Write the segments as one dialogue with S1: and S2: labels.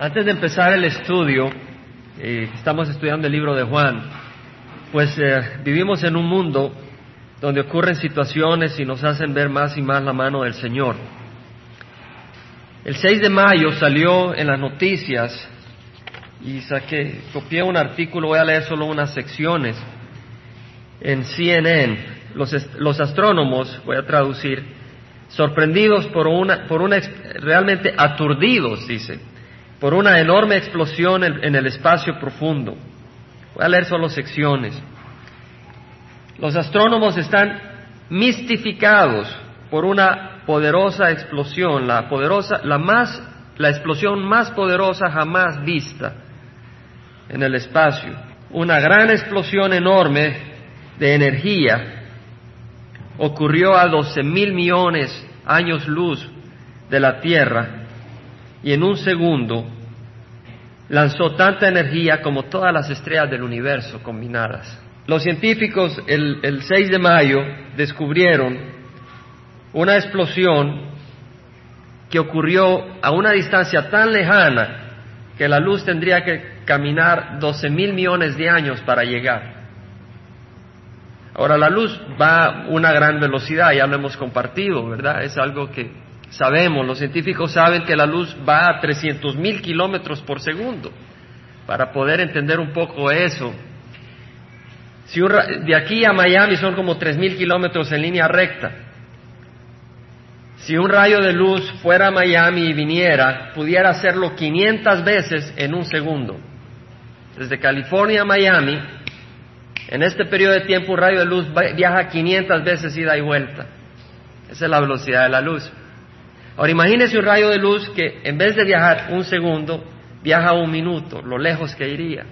S1: Antes de empezar el estudio, eh, estamos estudiando el libro de Juan, pues eh, vivimos en un mundo donde ocurren situaciones y nos hacen ver más y más la mano del Señor. El 6 de mayo salió en las noticias y saqué, copié un artículo, voy a leer solo unas secciones, en CNN, los, los astrónomos, voy a traducir, sorprendidos por una, por una, realmente aturdidos, dice, por una enorme explosión en, el espacio profundo. Voy a leer solo secciones. Los astrónomos están mistificados por una poderosa explosión, la poderosa, la más, la explosión más poderosa jamás vista en el espacio. Una gran explosión enorme de energía ocurrió a 12 mil millones años luz de la Tierra y en un segundo lanzó tanta energía como todas las estrellas del universo combinadas. Los científicos el, el 6 de mayo descubrieron una explosión que ocurrió a una distancia tan lejana que la luz tendría que caminar 12 mil millones de años para llegar. Ahora la luz va a una gran velocidad, ya lo hemos compartido, ¿verdad? Es algo que sabemos, los científicos saben que la luz va a 300 mil kilómetros por segundo. Para poder entender un poco eso, si de aquí a Miami son como 3 mil kilómetros en línea recta. Si un rayo de luz fuera a Miami y viniera, pudiera hacerlo 500 veces en un segundo. Desde California a Miami en este periodo de tiempo un rayo de luz viaja 500 veces ida y vuelta. Esa es la velocidad de la luz. Ahora imagínese un rayo de luz que en vez de viajar un segundo, viaja un minuto, lo lejos que iría.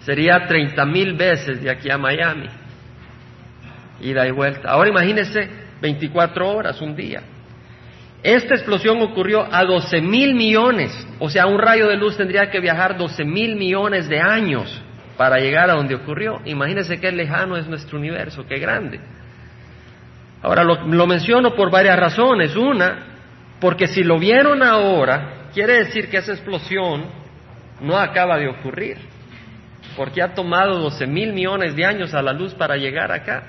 S1: Sería 30 mil veces de aquí a Miami, ida y vuelta. Ahora imagínese 24 horas, un día. Esta explosión ocurrió a 12 mil millones, o sea, un rayo de luz tendría que viajar 12 mil millones de años para llegar a donde ocurrió. Imagínense qué lejano es nuestro universo, qué grande. Ahora lo, menciono por varias razones. Una, porque si lo vieron ahora, quiere decir que esa explosión no acaba de ocurrir, porque ha tomado 12 mil millones de años a la luz para llegar acá.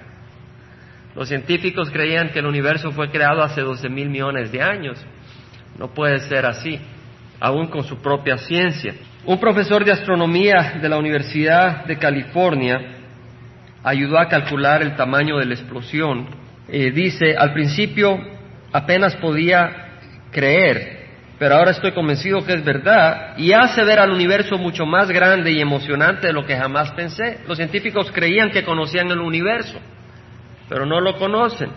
S1: Los científicos creían que el universo fue creado hace 12 mil millones de años. No puede ser así, aún con su propia ciencia. Un profesor de astronomía de la Universidad de California ayudó a calcular el tamaño de la explosión. Eh, dice, al principio apenas podía creer, pero ahora estoy convencido que es verdad y hace ver al universo mucho más grande y emocionante de lo que jamás pensé. Los científicos creían que conocían el universo, pero no lo conocen.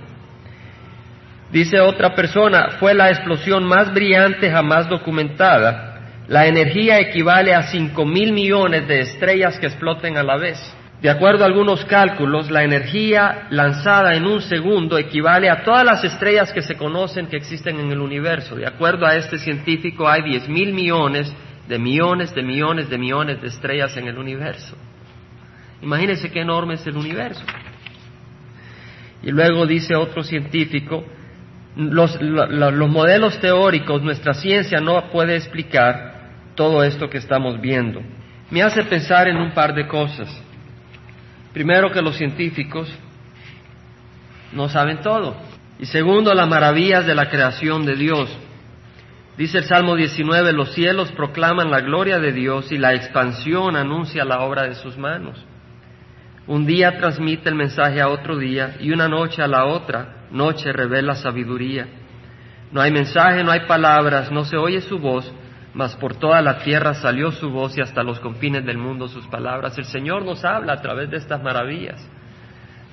S1: Dice otra persona, fue la explosión más brillante jamás documentada la energía equivale a cinco mil millones de estrellas que exploten a la vez. De acuerdo a algunos cálculos, la energía lanzada en un segundo equivale a todas las estrellas que se conocen que existen en el universo. De acuerdo a este científico, hay diez mil millones de millones de millones de millones de estrellas en el universo. Imagínense qué enorme es el universo. Y luego dice otro científico, los, los modelos teóricos, nuestra ciencia no puede explicar todo esto que estamos viendo. Me hace pensar en un par de cosas. Primero que los científicos no saben todo. Y segundo, las maravillas de la creación de Dios. Dice el Salmo 19, los cielos proclaman la gloria de Dios y la expansión anuncia la obra de sus manos. Un día transmite el mensaje a otro día y una noche a la otra noche revela sabiduría. No hay mensaje, no hay palabras, no se oye su voz, mas por toda la tierra salió su voz y hasta los confines del mundo sus palabras. El Señor nos habla a través de estas maravillas,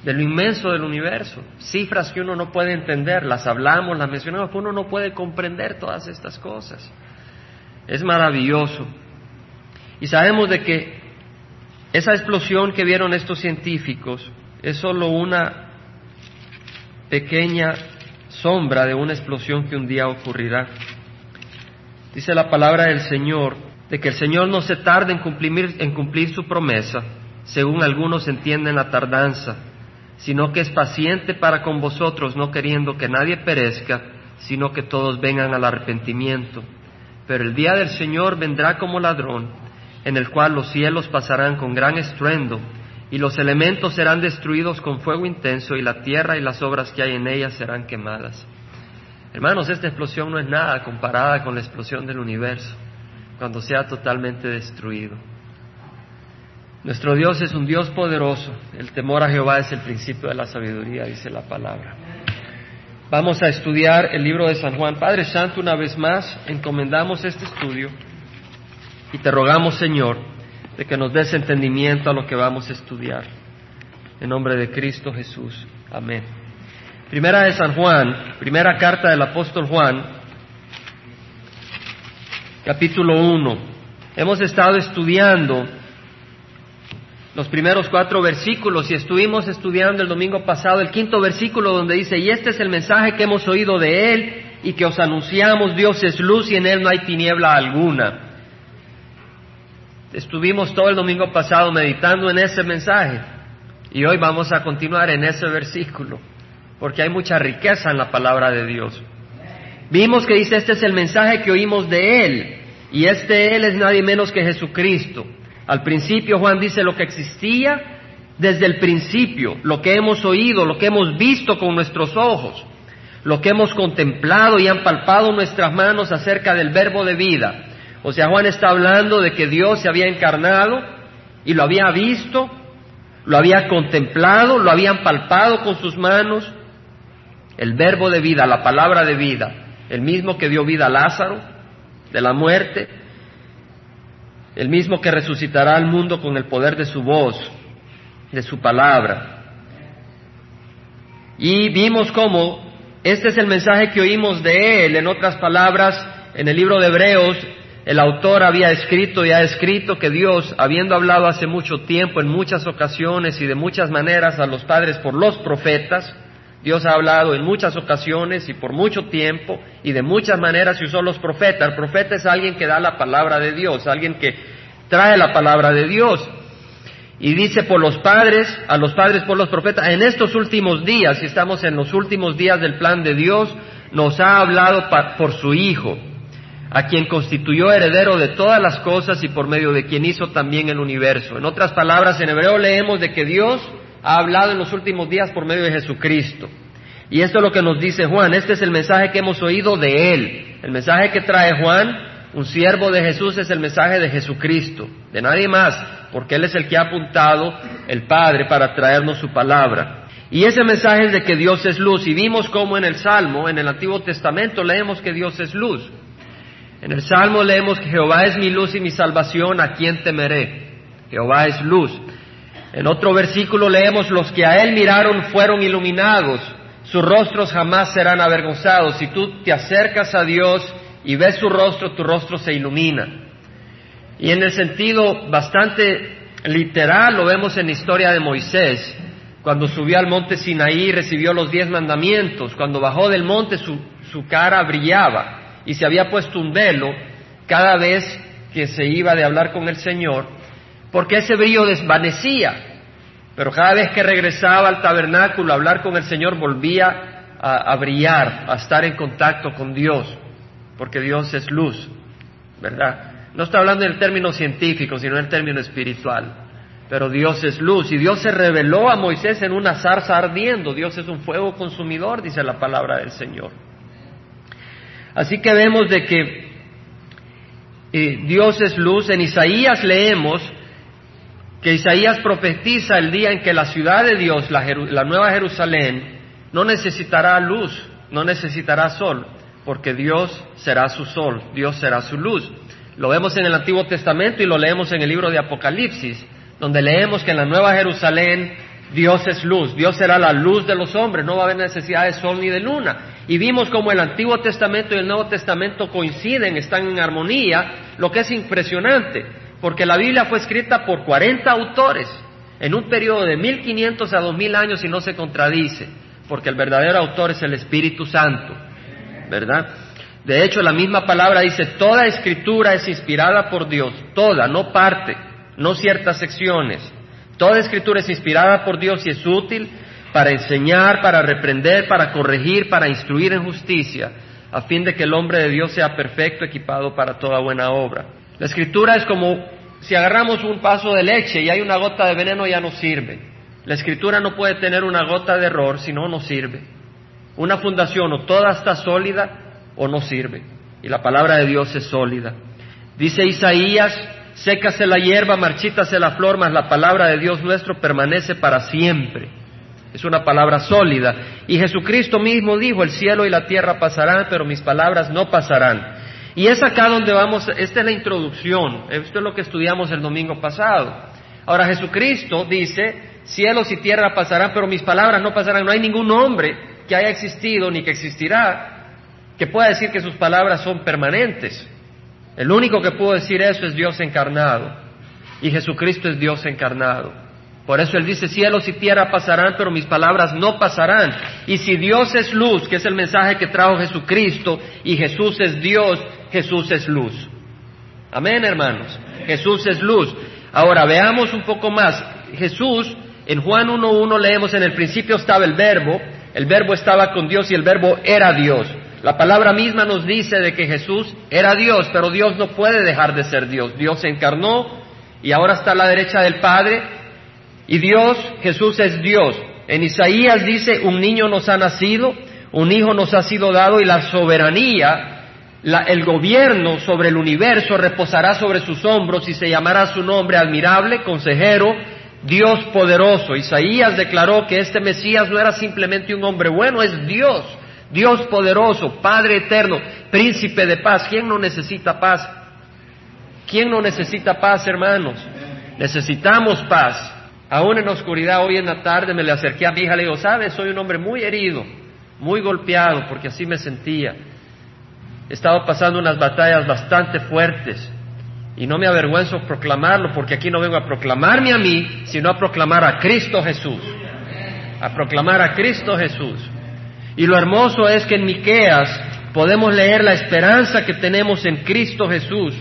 S1: de lo inmenso del universo, cifras que uno no puede entender, las hablamos, las mencionamos, pero uno no puede comprender todas estas cosas. Es maravilloso. Y sabemos de que esa explosión que vieron estos científicos es solo una pequeña sombra de una explosión que un día ocurrirá. Dice la palabra del Señor de que el Señor no se cumplir, en cumplir su promesa, según algunos entienden la tardanza, sino que es paciente para con vosotros, no queriendo que nadie perezca, sino que todos vengan al arrepentimiento. Pero el día del Señor vendrá como ladrón, en el cual los cielos pasarán con gran estruendo, y los elementos serán destruidos con fuego intenso, y la tierra y las obras que hay en ella serán quemadas. Hermanos, esta explosión no es nada comparada con la explosión del universo, cuando sea totalmente destruido. Nuestro Dios es un Dios poderoso. El temor a Jehová es el principio de la sabiduría, dice la palabra. Vamos a estudiar el libro de San Juan. Padre Santo, una vez más, encomendamos este estudio y te rogamos, Señor, de que nos des entendimiento a lo que vamos a estudiar. En nombre de Cristo Jesús. Amén. Primera de San Juan, primera carta del apóstol Juan, capítulo 1. Hemos estado estudiando los primeros cuatro versículos y estuvimos estudiando el domingo pasado el quinto versículo donde dice, y este es el mensaje que hemos oído de Él y que os anunciamos, Dios es luz y en Él no hay tiniebla alguna. Estuvimos todo el domingo pasado meditando en ese mensaje y hoy vamos a continuar en ese versículo porque hay mucha riqueza en la palabra de Dios. Vimos que dice, este es el mensaje que oímos de Él y este Él es nadie menos que Jesucristo. Al principio Juan dice lo que existía desde el principio, lo que hemos oído, lo que hemos visto con nuestros ojos, lo que hemos contemplado y han palpado nuestras manos acerca del verbo de vida. O sea, Juan está hablando de que Dios se había encarnado y lo había visto, lo había contemplado, lo habían palpado con sus manos. El verbo de vida, la palabra de vida, el mismo que dio vida a Lázaro de la muerte, el mismo que resucitará al mundo con el poder de su voz, de su palabra. Y vimos cómo este es el mensaje que oímos de él. En otras palabras, en el libro de Hebreos, el autor había escrito y ha escrito que Dios, habiendo hablado hace mucho tiempo, en muchas ocasiones y de muchas maneras a los padres por los profetas, Dios ha hablado en muchas ocasiones y por mucho tiempo y de muchas maneras y usó los profetas. El profeta es alguien que da la palabra de Dios, alguien que trae la palabra de Dios. Y dice por los padres, a los padres por los profetas, en estos últimos días, y estamos en los últimos días del plan de Dios, nos ha hablado por su Hijo, a quien constituyó heredero de todas las cosas y por medio de quien hizo también el universo. En otras palabras, en hebreo leemos de que Dios ha hablado en los últimos días por medio de Jesucristo. Y esto es lo que nos dice Juan. Este es el mensaje que hemos oído de Él. El mensaje que trae Juan, un siervo de Jesús, es el mensaje de Jesucristo, de nadie más, porque Él es el que ha apuntado el Padre para traernos su palabra. Y ese mensaje es de que Dios es luz. Y vimos cómo en el Salmo, en el Antiguo Testamento, leemos que Dios es luz. En el Salmo leemos que Jehová es mi luz y mi salvación, ¿a quién temeré? Jehová es luz. En otro versículo leemos, los que a él miraron fueron iluminados, sus rostros jamás serán avergonzados. Si tú te acercas a Dios y ves su rostro, tu rostro se ilumina. Y en el sentido bastante literal lo vemos en la historia de Moisés, cuando subió al monte Sinaí y recibió los diez mandamientos, cuando bajó del monte su, su cara brillaba y se había puesto un velo cada vez que se iba de hablar con el Señor porque ese brillo desvanecía. Pero cada vez que regresaba al tabernáculo a hablar con el Señor volvía a, brillar, a estar en contacto con Dios, porque Dios es luz, ¿verdad? No está hablando en el término científico, sino en el término espiritual. Pero Dios es luz y Dios se reveló a Moisés en una zarza ardiendo. Dios es un fuego consumidor, dice la palabra del Señor. Así que vemos de que eh, Dios es luz. En Isaías leemos que Isaías profetiza el día en que la ciudad de Dios, la, nueva Jerusalén, no necesitará luz, no necesitará sol, porque Dios será su sol, Dios será su luz. Lo vemos en el Antiguo Testamento y lo leemos en el libro de Apocalipsis, donde leemos que en la nueva Jerusalén Dios es luz, Dios será la luz de los hombres, no va a haber necesidad de sol ni de luna. Y vimos como el Antiguo Testamento y el Nuevo Testamento coinciden, están en armonía, lo que es impresionante porque la Biblia fue escrita por 40 autores en un periodo de 1500 a 2000 años y no se contradice, porque el verdadero autor es el Espíritu Santo, ¿verdad? De hecho, la misma palabra dice, toda escritura es inspirada por Dios, toda, no parte, no ciertas secciones. Toda escritura es inspirada por Dios y es útil para enseñar, para reprender, para corregir, para instruir en justicia, a fin de que el hombre de Dios sea perfecto, equipado para toda buena obra. La escritura es como si agarramos un vaso de leche y hay una gota de veneno ya no sirve. La escritura no puede tener una gota de error si no, no sirve. Una fundación o toda está sólida o no sirve. Y la palabra de Dios es sólida. Dice Isaías, sécase la hierba, marchítase la flor, mas la palabra de Dios nuestro permanece para siempre. Es una palabra sólida. Y Jesucristo mismo dijo, el cielo y la tierra pasarán, pero mis palabras no pasarán. Y es acá donde vamos, esta es la introducción, esto es lo que estudiamos el domingo pasado. Ahora Jesucristo dice, cielos y tierra pasarán, pero mis palabras no pasarán. No hay ningún hombre que haya existido ni que existirá que pueda decir que sus palabras son permanentes. El único que pudo decir eso es Dios encarnado. Y Jesucristo es Dios encarnado. Por eso Él dice, cielos y tierra pasarán, pero mis palabras no pasarán. Y si Dios es luz, que es el mensaje que trajo Jesucristo, y Jesús es Dios, Jesús es luz. Amén, hermanos. Jesús es luz. Ahora veamos un poco más. Jesús, en Juan 1.1 leemos, en el principio estaba el verbo, el verbo estaba con Dios y el verbo era Dios. La palabra misma nos dice de que Jesús era Dios, pero Dios no puede dejar de ser Dios. Dios se encarnó y ahora está a la derecha del Padre y Dios, Jesús es Dios. En Isaías dice, un niño nos ha nacido, un hijo nos ha sido dado y la soberanía, el gobierno sobre el universo reposará sobre sus hombros y se llamará su nombre admirable, consejero, Dios poderoso. Isaías declaró que este Mesías no era simplemente un hombre bueno, es Dios. Dios poderoso, Padre eterno, príncipe de paz. ¿Quién no necesita paz? ¿Quién no necesita paz, hermanos? Necesitamos paz. Aún en la oscuridad, hoy en la tarde, me le acerqué a mi hija, le digo, sabes, soy un hombre muy herido, muy golpeado, porque así me sentía. He estado pasando unas batallas bastante fuertes y no me avergüenzo proclamarlo, porque aquí no vengo a proclamarme a mí, sino a proclamar a Cristo Jesús. A proclamar a Cristo Jesús. Y lo hermoso es que en Miqueas podemos leer la esperanza que tenemos en Cristo Jesús.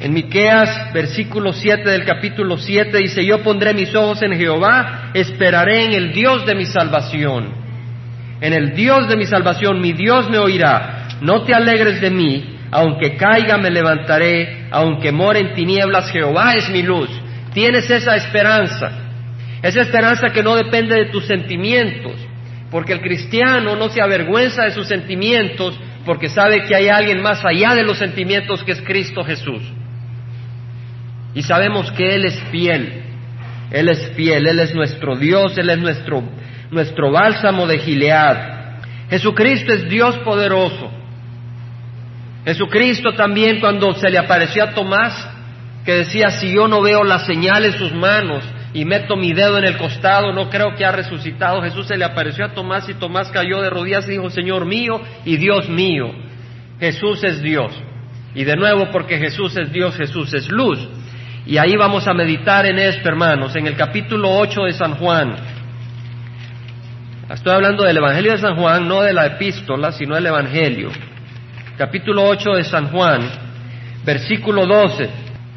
S1: En Miqueas, versículo 7 del capítulo 7 dice, "Yo pondré mis ojos en Jehová, esperaré en el Dios de mi salvación. En el Dios de mi salvación, mi Dios me oirá. No te alegres de mí, aunque caiga me levantaré, aunque more en tinieblas, Jehová es mi luz." Tienes esa esperanza. Esa esperanza que no depende de tus sentimientos, porque el cristiano no se avergüenza de sus sentimientos porque sabe que hay alguien más allá de los sentimientos que es Cristo Jesús. Y sabemos que Él es fiel, Él es fiel, Él es nuestro Dios, Él es nuestro, nuestro bálsamo de Gilead. Jesucristo es Dios poderoso. Jesucristo también cuando se le apareció a Tomás, que decía, si yo no veo la señal en sus manos, y meto mi dedo en el costado, no creo que ha resucitado. Jesús se le apareció a Tomás y Tomás cayó de rodillas y dijo, Señor mío y Dios mío. Jesús es Dios. Y de nuevo, porque Jesús es Dios, Jesús es luz. Y ahí vamos a meditar en esto, hermanos, en el capítulo 8 de San Juan. Estoy hablando del Evangelio de San Juan, no de la epístola, sino del Evangelio. Capítulo 8 de San Juan, versículo 12.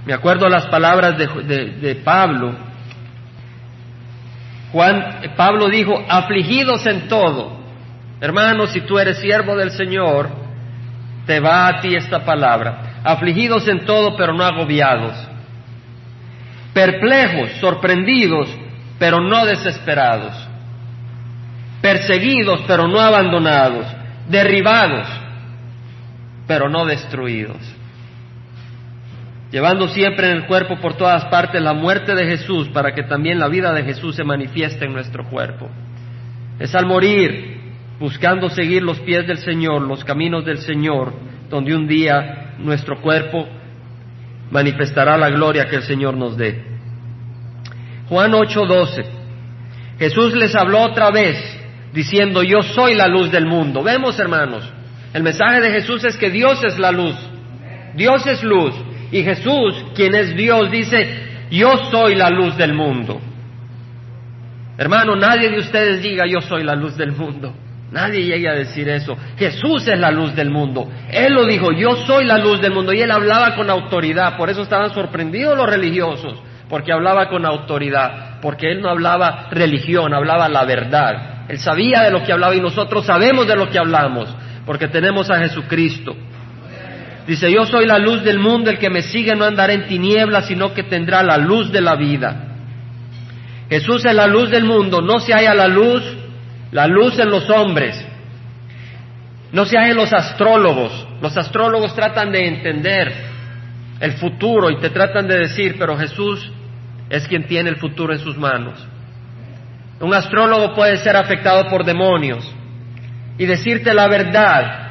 S1: Me acuerdo las palabras de, de Pablo Juan, Pablo dijo, afligidos en todo. Hermanos, si tú eres siervo del Señor, te va a ti esta palabra. Afligidos en todo, pero no agobiados. Perplejos, sorprendidos, pero no desesperados. Perseguidos, pero no abandonados. Derribados, pero no destruidos llevando siempre en el cuerpo por todas partes la muerte de Jesús para que también la vida de Jesús se manifieste en nuestro cuerpo. Es al morir, buscando seguir los pies del Señor, los caminos del Señor, donde un día nuestro cuerpo manifestará la gloria que el Señor nos dé. Juan 8:12. Jesús les habló otra vez diciendo, yo soy la luz del mundo. Vemos, hermanos, el mensaje de Jesús es que Dios es la luz. Dios es luz. Y Jesús, quien es Dios, dice, yo soy la luz del mundo. Hermano, nadie de ustedes diga, yo soy la luz del mundo. Nadie llega a decir eso. Jesús es la luz del mundo. Él lo dijo, yo soy la luz del mundo. Y él hablaba con autoridad. Por eso estaban sorprendidos los religiosos. Porque hablaba con autoridad. Porque él no hablaba religión, hablaba la verdad. Él sabía de lo que hablaba y nosotros sabemos de lo que hablamos porque tenemos a Jesucristo. Dice, yo soy la luz del mundo, el que me sigue no andará en tinieblas, sino que tendrá la luz de la vida. Jesús es la luz del mundo, no se halla la luz, la luz en los hombres, no se halla en los astrólogos. Los astrólogos tratan de entender el futuro y te tratan de decir, pero Jesús es quien tiene el futuro en sus manos. Un astrólogo puede ser afectado por demonios y decirte la verdad,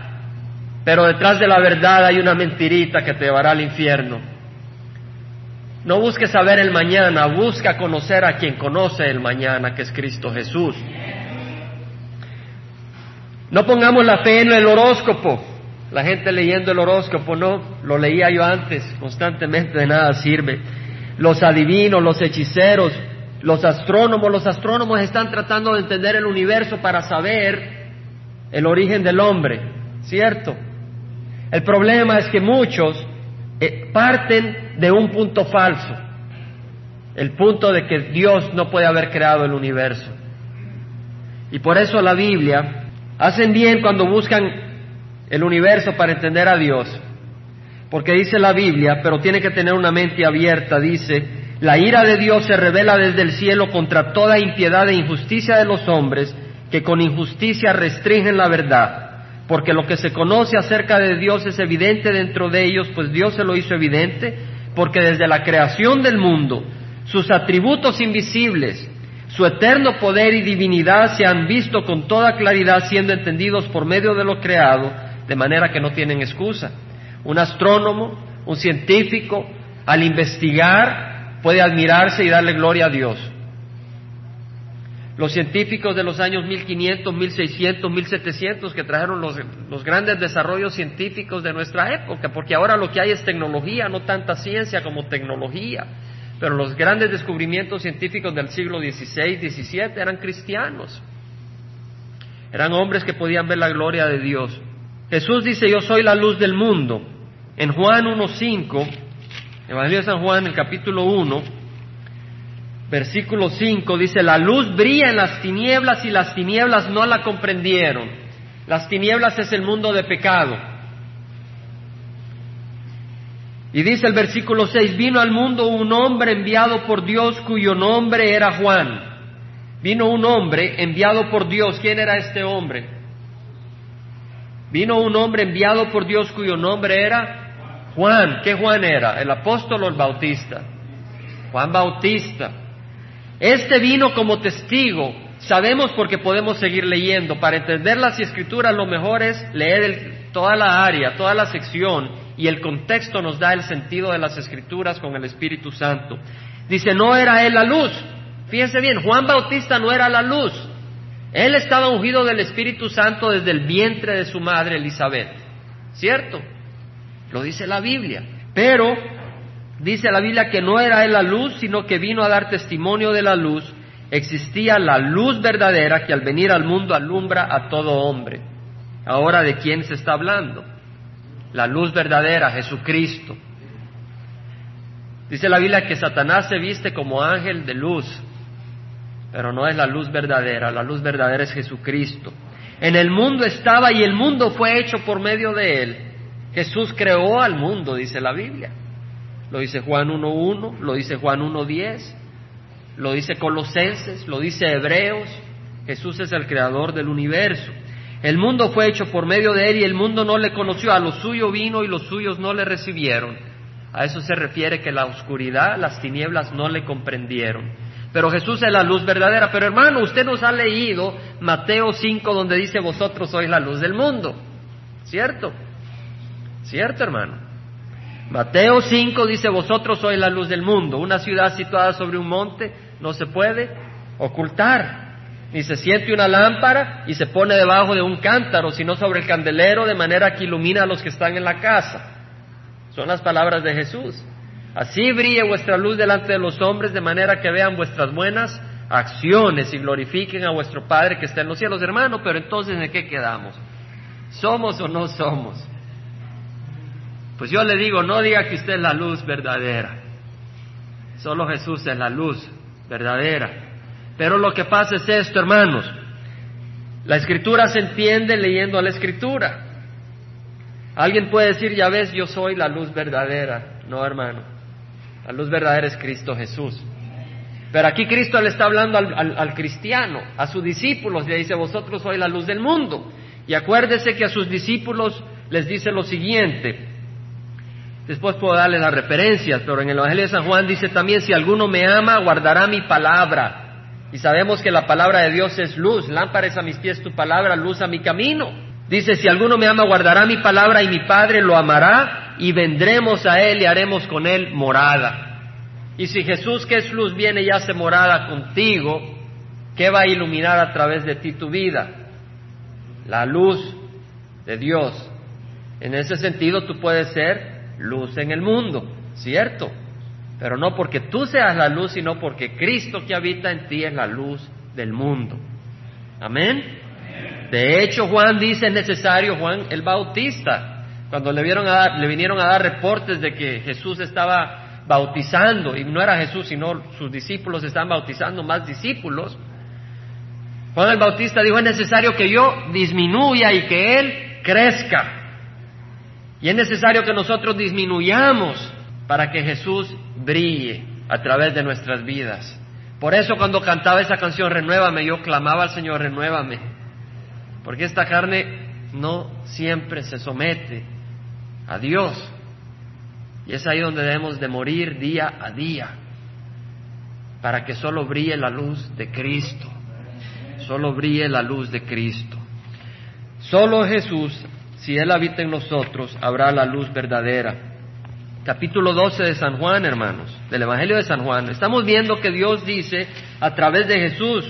S1: pero detrás de la verdad hay una mentirita que te llevará al infierno. No busques saber el mañana, busca conocer a quien conoce el mañana, que es Cristo Jesús. No pongamos la fe en el horóscopo. La gente leyendo el horóscopo, no, lo leía yo antes, constantemente de nada sirve. Los adivinos, los hechiceros, los astrónomos, los astrónomos están tratando de entender el universo para saber el origen del hombre, ¿cierto? El problema es que muchos eh, parten de un punto falso, el punto de que Dios no puede haber creado el universo. Y por eso la Biblia hacen bien cuando buscan el universo para entender a Dios, porque dice la Biblia, pero tiene que tener una mente abierta, dice, la ira de Dios se revela desde el cielo contra toda impiedad e injusticia de los hombres que con injusticia restringen la verdad porque lo que se conoce acerca de Dios es evidente dentro de ellos, pues Dios se lo hizo evidente, porque desde la creación del mundo, sus atributos invisibles, su eterno poder y divinidad se han visto con toda claridad siendo entendidos por medio de lo creado, de manera que no tienen excusa. Un astrónomo, un científico, al investigar, puede admirarse y darle gloria a Dios. Los científicos de los años 1500, 1600, 1700 que trajeron los, los, grandes desarrollos científicos de nuestra época, porque ahora lo que hay es tecnología, no tanta ciencia como tecnología. Pero los grandes descubrimientos científicos del siglo XVI, XVII eran cristianos. Eran hombres que podían ver la gloria de Dios. Jesús dice, yo soy la luz del mundo. En Juan 1.5, Evangelio de San Juan, el capítulo 1, Versículo 5 dice, la luz brilla en las tinieblas y las tinieblas no la comprendieron. Las tinieblas es el mundo de pecado. Y dice el versículo 6, vino al mundo un hombre enviado por Dios cuyo nombre era Juan. Vino un hombre enviado por Dios. ¿Quién era este hombre? Vino un hombre enviado por Dios cuyo nombre era Juan. ¿Qué Juan era? ¿El apóstol o el bautista? Juan Bautista. Este vino como testigo, sabemos porque podemos seguir leyendo. Para entender las escrituras lo mejor es leer toda la área, toda la sección, y el contexto nos da el sentido de las escrituras con el Espíritu Santo. Dice, no era él la luz. Fíjense bien, Juan Bautista no era la luz. Él estaba ungido del Espíritu Santo desde el vientre de su madre Elizabeth. ¿Cierto? Lo dice la Biblia. Pero Dice la Biblia que no era él la luz, sino que vino a dar testimonio de la luz. Existía la luz verdadera que al venir al mundo alumbra a todo hombre. Ahora, ¿de quién se está hablando? La luz verdadera, Jesucristo. Dice la Biblia que Satanás se viste como ángel de luz, pero no es la luz verdadera, la luz verdadera es Jesucristo. En el mundo estaba y el mundo fue hecho por medio de él. Jesús creó al mundo, dice la Biblia. Lo dice Juan 1.1, lo dice Juan 1.10, lo dice Colosenses, lo dice Hebreos. Jesús es el creador del universo. El mundo fue hecho por medio de él y el mundo no le conoció. A lo suyo vino y los suyos no le recibieron. A eso se refiere que la oscuridad, las tinieblas no le comprendieron. Pero Jesús es la luz verdadera. Pero hermano, usted nos ha leído Mateo 5 donde dice vosotros sois la luz del mundo. ¿Cierto? ¿Cierto, hermano? Mateo 5 dice, vosotros sois la luz del mundo. Una ciudad situada sobre un monte no se puede ocultar. Ni se siente una lámpara y se pone debajo de un cántaro, sino sobre el candelero, de manera que ilumina a los que están en la casa. Son las palabras de Jesús. Así brille vuestra luz delante de los hombres, de manera que vean vuestras buenas acciones y glorifiquen a vuestro Padre que está en los cielos, hermano. Pero entonces, ¿en qué quedamos? ¿Somos o no somos? Pues yo le digo, no diga que usted es la luz verdadera. Solo Jesús es la luz verdadera. Pero lo que pasa es esto, hermanos. La escritura se entiende leyendo la escritura. Alguien puede decir, ya ves, yo soy la luz verdadera. No, hermano. La luz verdadera es Cristo Jesús. Pero aquí Cristo le está hablando al, cristiano, a sus discípulos, le dice, vosotros sois la luz del mundo. Y acuérdese que a sus discípulos les dice lo siguiente. Después puedo darle las referencias, pero en el Evangelio de San Juan dice también, si alguno me ama, guardará mi palabra. Y sabemos que la palabra de Dios es luz, lámparas a mis pies tu palabra, luz a mi camino. Dice, si alguno me ama, guardará mi palabra y mi Padre lo amará y vendremos a Él y haremos con Él morada. Y si Jesús, que es luz, viene y hace morada contigo, ¿qué va a iluminar a través de ti tu vida? La luz de Dios. En ese sentido, tú puedes ser luz en el mundo, ¿cierto? Pero no porque tú seas la luz, sino porque Cristo que habita en ti es la luz del mundo. Amén. De hecho, Juan dice es necesario, Juan el Bautista, cuando le, vieron le vinieron a dar reportes de que Jesús estaba bautizando, y no era Jesús, sino sus discípulos estaban bautizando más discípulos, Juan el Bautista dijo, es necesario que yo disminuya y que Él crezca. Y es necesario que nosotros disminuyamos para que Jesús brille a través de nuestras vidas. Por eso cuando cantaba esa canción, Renuévame, yo clamaba al Señor, renuévame. Porque esta carne no siempre se somete a Dios. Y es ahí donde debemos de morir día a día, para que solo brille la luz de Cristo. Solo brille la luz de Cristo. Solo Jesús, si Él habita en nosotros, habrá la luz verdadera. Capítulo 12 de San Juan, hermanos, del Evangelio de San Juan. Estamos viendo que Dios dice a través de Jesús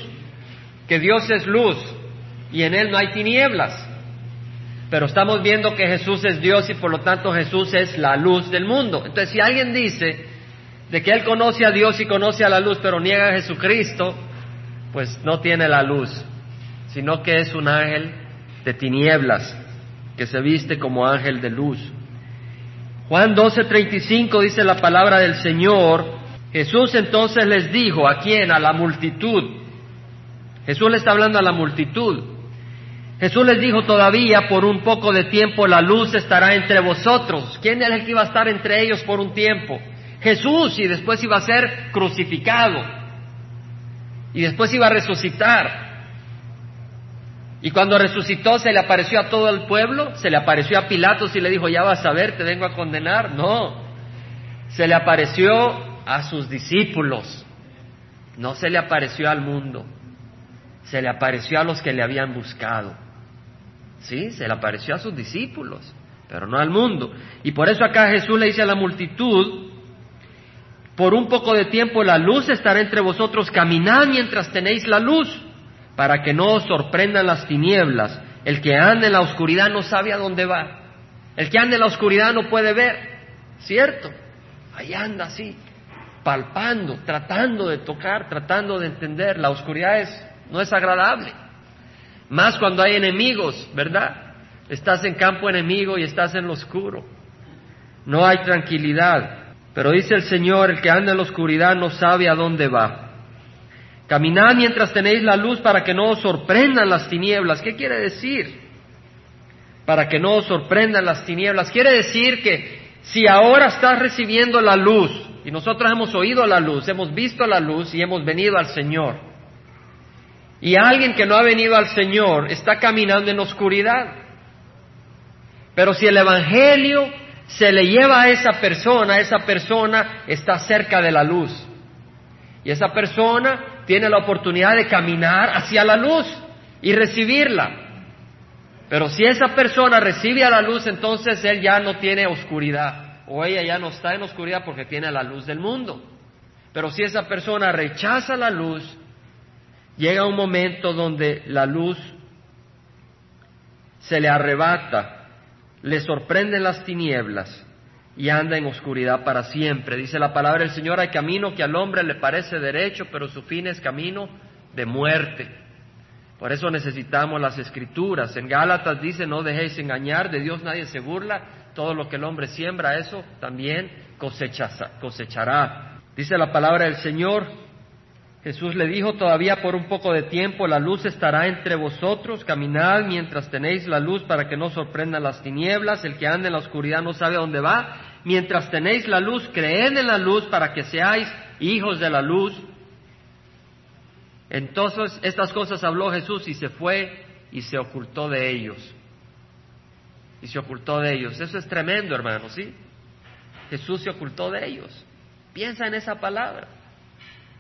S1: que Dios es luz y en Él no hay tinieblas. Pero estamos viendo que Jesús es Dios y por lo tanto Jesús es la luz del mundo. Entonces, si alguien dice de que Él conoce a Dios y conoce a la luz, pero niega a Jesucristo, pues no tiene la luz, sino que es un ángel de tinieblas, que se viste como ángel de luz. Juan 12:35 dice la palabra del Señor, Jesús entonces les dijo, ¿a quién? A la multitud. Jesús le está hablando a la multitud. Jesús les dijo todavía, por un poco de tiempo la luz estará entre vosotros. ¿Quién era el que iba a estar entre ellos por un tiempo? Jesús y después iba a ser crucificado. Y después iba a resucitar. Y cuando resucitó se le apareció a todo el pueblo, se le apareció a Pilatos y le dijo, ya vas a ver, te vengo a condenar. No, se le apareció a sus discípulos, no se le apareció al mundo, se le apareció a los que le habían buscado. Sí, se le apareció a sus discípulos, pero no al mundo. Y por eso acá Jesús le dice a la multitud, por un poco de tiempo la luz estará entre vosotros, caminad mientras tenéis la luz, para que no os sorprendan las tinieblas. El que anda en la oscuridad no sabe a dónde va. El que anda en la oscuridad no puede ver, ¿cierto? Ahí anda así, palpando, tratando de tocar, tratando de entender. La oscuridad es, no es agradable. Más cuando hay enemigos, ¿verdad? Estás en campo enemigo y estás en lo oscuro. No hay tranquilidad. Pero dice el Señor, el que anda en la oscuridad no sabe a dónde va. Caminad mientras tenéis la luz para que no os sorprendan las tinieblas. ¿Qué quiere decir? Para que no os sorprendan las tinieblas. Quiere decir que si ahora estás recibiendo la luz, y nosotros hemos oído la luz, hemos visto la luz y hemos venido al Señor, y alguien que no ha venido al Señor está caminando en oscuridad. Pero si el Evangelio se le lleva a esa persona, esa persona está cerca de la luz. Y esa persona tiene la oportunidad de caminar hacia la luz y recibirla. Pero si esa persona recibe a la luz, entonces él ya no tiene oscuridad. O ella ya no está en oscuridad porque tiene la luz del mundo. Pero si esa persona rechaza la luz, llega un momento donde la luz se le arrebata, le sorprenden las tinieblas y anda en oscuridad para siempre. Dice la palabra del Señor, hay camino que al hombre le parece derecho, pero su fin es camino de muerte. Por eso necesitamos las escrituras. En Gálatas dice, no dejéis engañar, de Dios nadie se burla, todo lo que el hombre siembra, eso también cosechará. Dice la palabra del Señor, Jesús le dijo, todavía por un poco de tiempo la luz estará entre vosotros, caminad mientras tenéis la luz para que no sorprendan las tinieblas, el que anda en la oscuridad no sabe dónde va, mientras tenéis la luz, creed en la luz para que seáis hijos de la luz. Entonces estas cosas habló Jesús y se fue y se ocultó de ellos. Y se ocultó de ellos. Eso es tremendo, hermano, ¿sí? Jesús se ocultó de ellos. Piensa en esa palabra.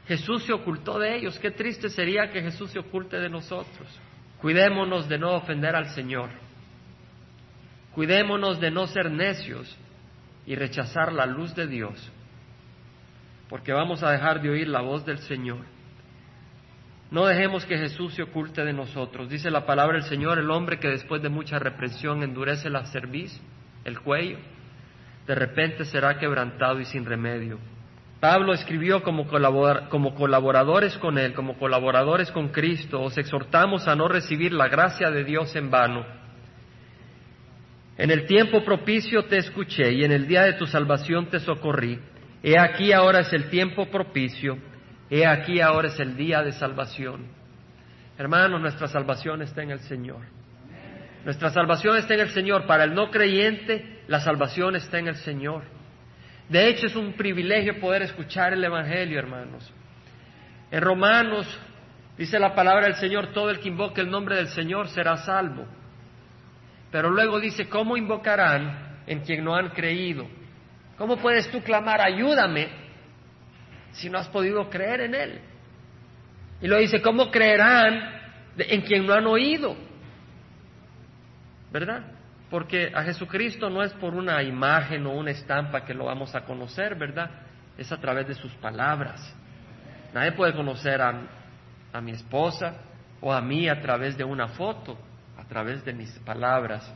S1: Jesús se ocultó de ellos. Qué triste sería que Jesús se oculte de nosotros. Cuidémonos de no ofender al Señor. Cuidémonos de no ser necios y rechazar la luz de Dios, porque vamos a dejar de oír la voz del Señor. No dejemos que Jesús se oculte de nosotros. Dice la palabra del Señor, el hombre que después de mucha represión endurece la cerviz, el cuello, de repente será quebrantado y sin remedio. Pablo escribió como, como, colaboradores con Él, como colaboradores con Cristo, os exhortamos a no recibir la gracia de Dios en vano. En el tiempo propicio te escuché y en el día de tu salvación te socorrí. He aquí ahora es el tiempo propicio, he aquí ahora es el día de salvación. Hermanos, nuestra salvación está en el Señor. Nuestra salvación está en el Señor. Para el no creyente, la salvación está en el Señor. De hecho, es un privilegio poder escuchar el Evangelio, hermanos. En Romanos dice la palabra del Señor, todo el que invoque el nombre del Señor será salvo. Pero luego dice, ¿cómo invocarán en quien no han creído? ¿Cómo puedes tú clamar, ayúdame, si no has podido creer en Él? Y luego dice, ¿cómo creerán en quien no han oído? ¿Verdad? Porque a Jesucristo no es por una imagen o una estampa que lo vamos a conocer, ¿verdad? Es a través de sus palabras. Nadie puede conocer a, a mi esposa o a mí a través de una foto, través de mis palabras.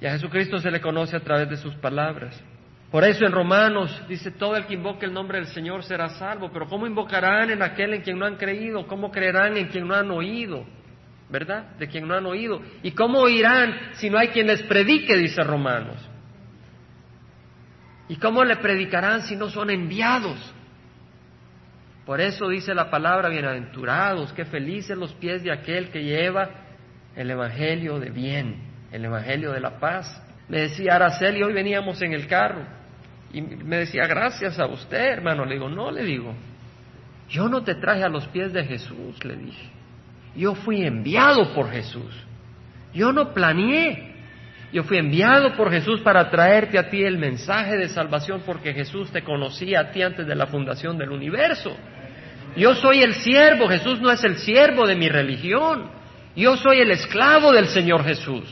S1: Y a Jesucristo se le conoce a través de sus palabras. Por eso en Romanos dice, todo el que invoque el nombre del Señor será salvo, pero ¿cómo invocarán en aquel en quien no han creído? ¿Cómo creerán en quien no han oído? ¿verdad? De quien no han oído. ¿Y cómo oirán si no hay quien les predique? Dice Romanos. ¿Y cómo le predicarán si no son enviados? Por eso dice la palabra, bienaventurados, qué felices los pies de aquel que lleva el Evangelio de bien, el Evangelio de la paz. Me decía Araceli, hoy veníamos en el carro, y me decía, gracias a usted, hermano. Le digo, no, le digo, yo no te traje a los pies de Jesús, le dije. Yo fui enviado por Jesús. Yo no planeé. Yo fui enviado por Jesús para traerte a ti el mensaje de salvación porque Jesús te conocía a ti antes de la fundación del universo. Yo soy el siervo, Jesús no es el siervo de mi religión. Yo soy el esclavo del Señor Jesús,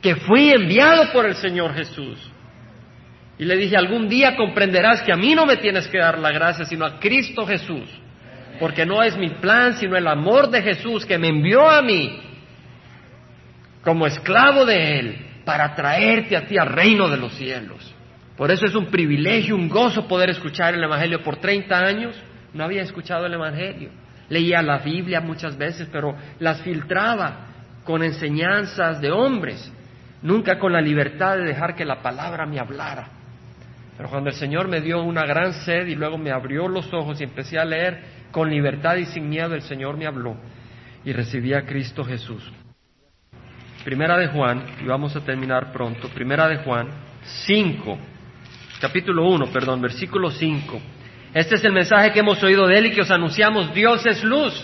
S1: que fui enviado por el Señor Jesús. Y le dije, algún día comprenderás que a mí no me tienes que dar la gracia, sino a Cristo Jesús porque no es mi plan, sino el amor de Jesús que me envió a mí como esclavo de Él para traerte a ti al reino de los cielos. Por eso es un privilegio, un gozo poder escuchar el Evangelio. Por 30 años no había escuchado el Evangelio. Leía la Biblia muchas veces, pero las filtraba con enseñanzas de hombres, nunca con la libertad de dejar que la palabra me hablara. Pero cuando el Señor me dio una gran sed y luego me abrió los ojos y empecé a leer, con libertad y sin miedo el Señor me habló y recibí a Cristo Jesús. Primera de Juan, y vamos a terminar pronto, Primera de Juan 5, capítulo 1, perdón, versículo 5. Este es el mensaje que hemos oído de él y que os anunciamos, Dios es luz.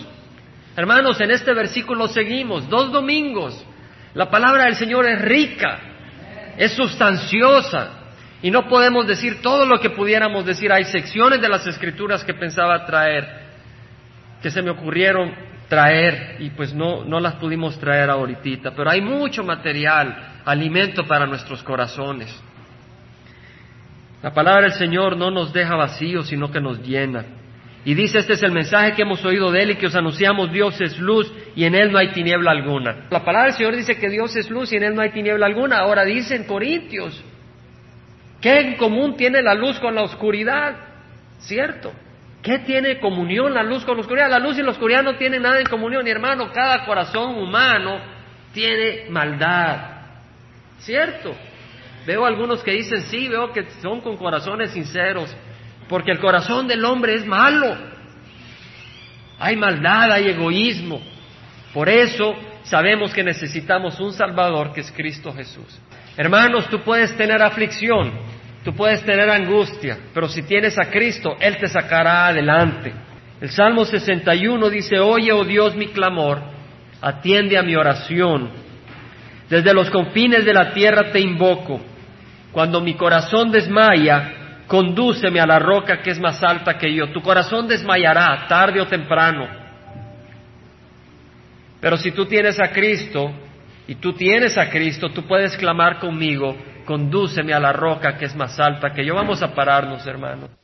S1: Hermanos, en este versículo seguimos, dos domingos. La palabra del Señor es rica, es sustanciosa, y no podemos decir todo lo que pudiéramos decir. Hay secciones de las escrituras que pensaba traer, que se me ocurrieron traer y pues no, no las pudimos traer ahorita, pero hay mucho material, alimento para nuestros corazones. La palabra del Señor no nos deja vacíos, sino que nos llena. Y dice, este es el mensaje que hemos oído de Él y que os anunciamos, Dios es luz y en Él no hay tiniebla alguna. La palabra del Señor dice que Dios es luz y en Él no hay tiniebla alguna. Ahora dice en Corintios, ¿qué en común tiene la luz con la oscuridad? ¿Cierto? ¿Qué tiene comunión la luz con la oscuridad? La luz y la oscuridad no tienen nada en comunión, mi hermano. Cada corazón humano tiene maldad. ¿Cierto? Veo algunos que dicen sí, veo que son con corazones sinceros, porque el corazón del hombre es malo. hay maldad, hay egoísmo. Por eso sabemos que necesitamos un Salvador que es Cristo Jesús. Hermanos, tú puedes tener aflicción, tú puedes tener angustia, pero si tienes a Cristo, Él te sacará adelante. El Salmo 61 dice, oye, oh Dios, mi clamor, atiende a mi oración. Desde los confines de la tierra te invoco. Cuando mi corazón desmaya, condúceme a la roca que es más alta que yo. Tu corazón desmayará tarde o temprano. Pero si tú tienes a Cristo y tú tienes a Cristo, tú puedes clamar conmigo, condúceme a la roca que es más alta que yo. Vamos a pararnos, hermanos.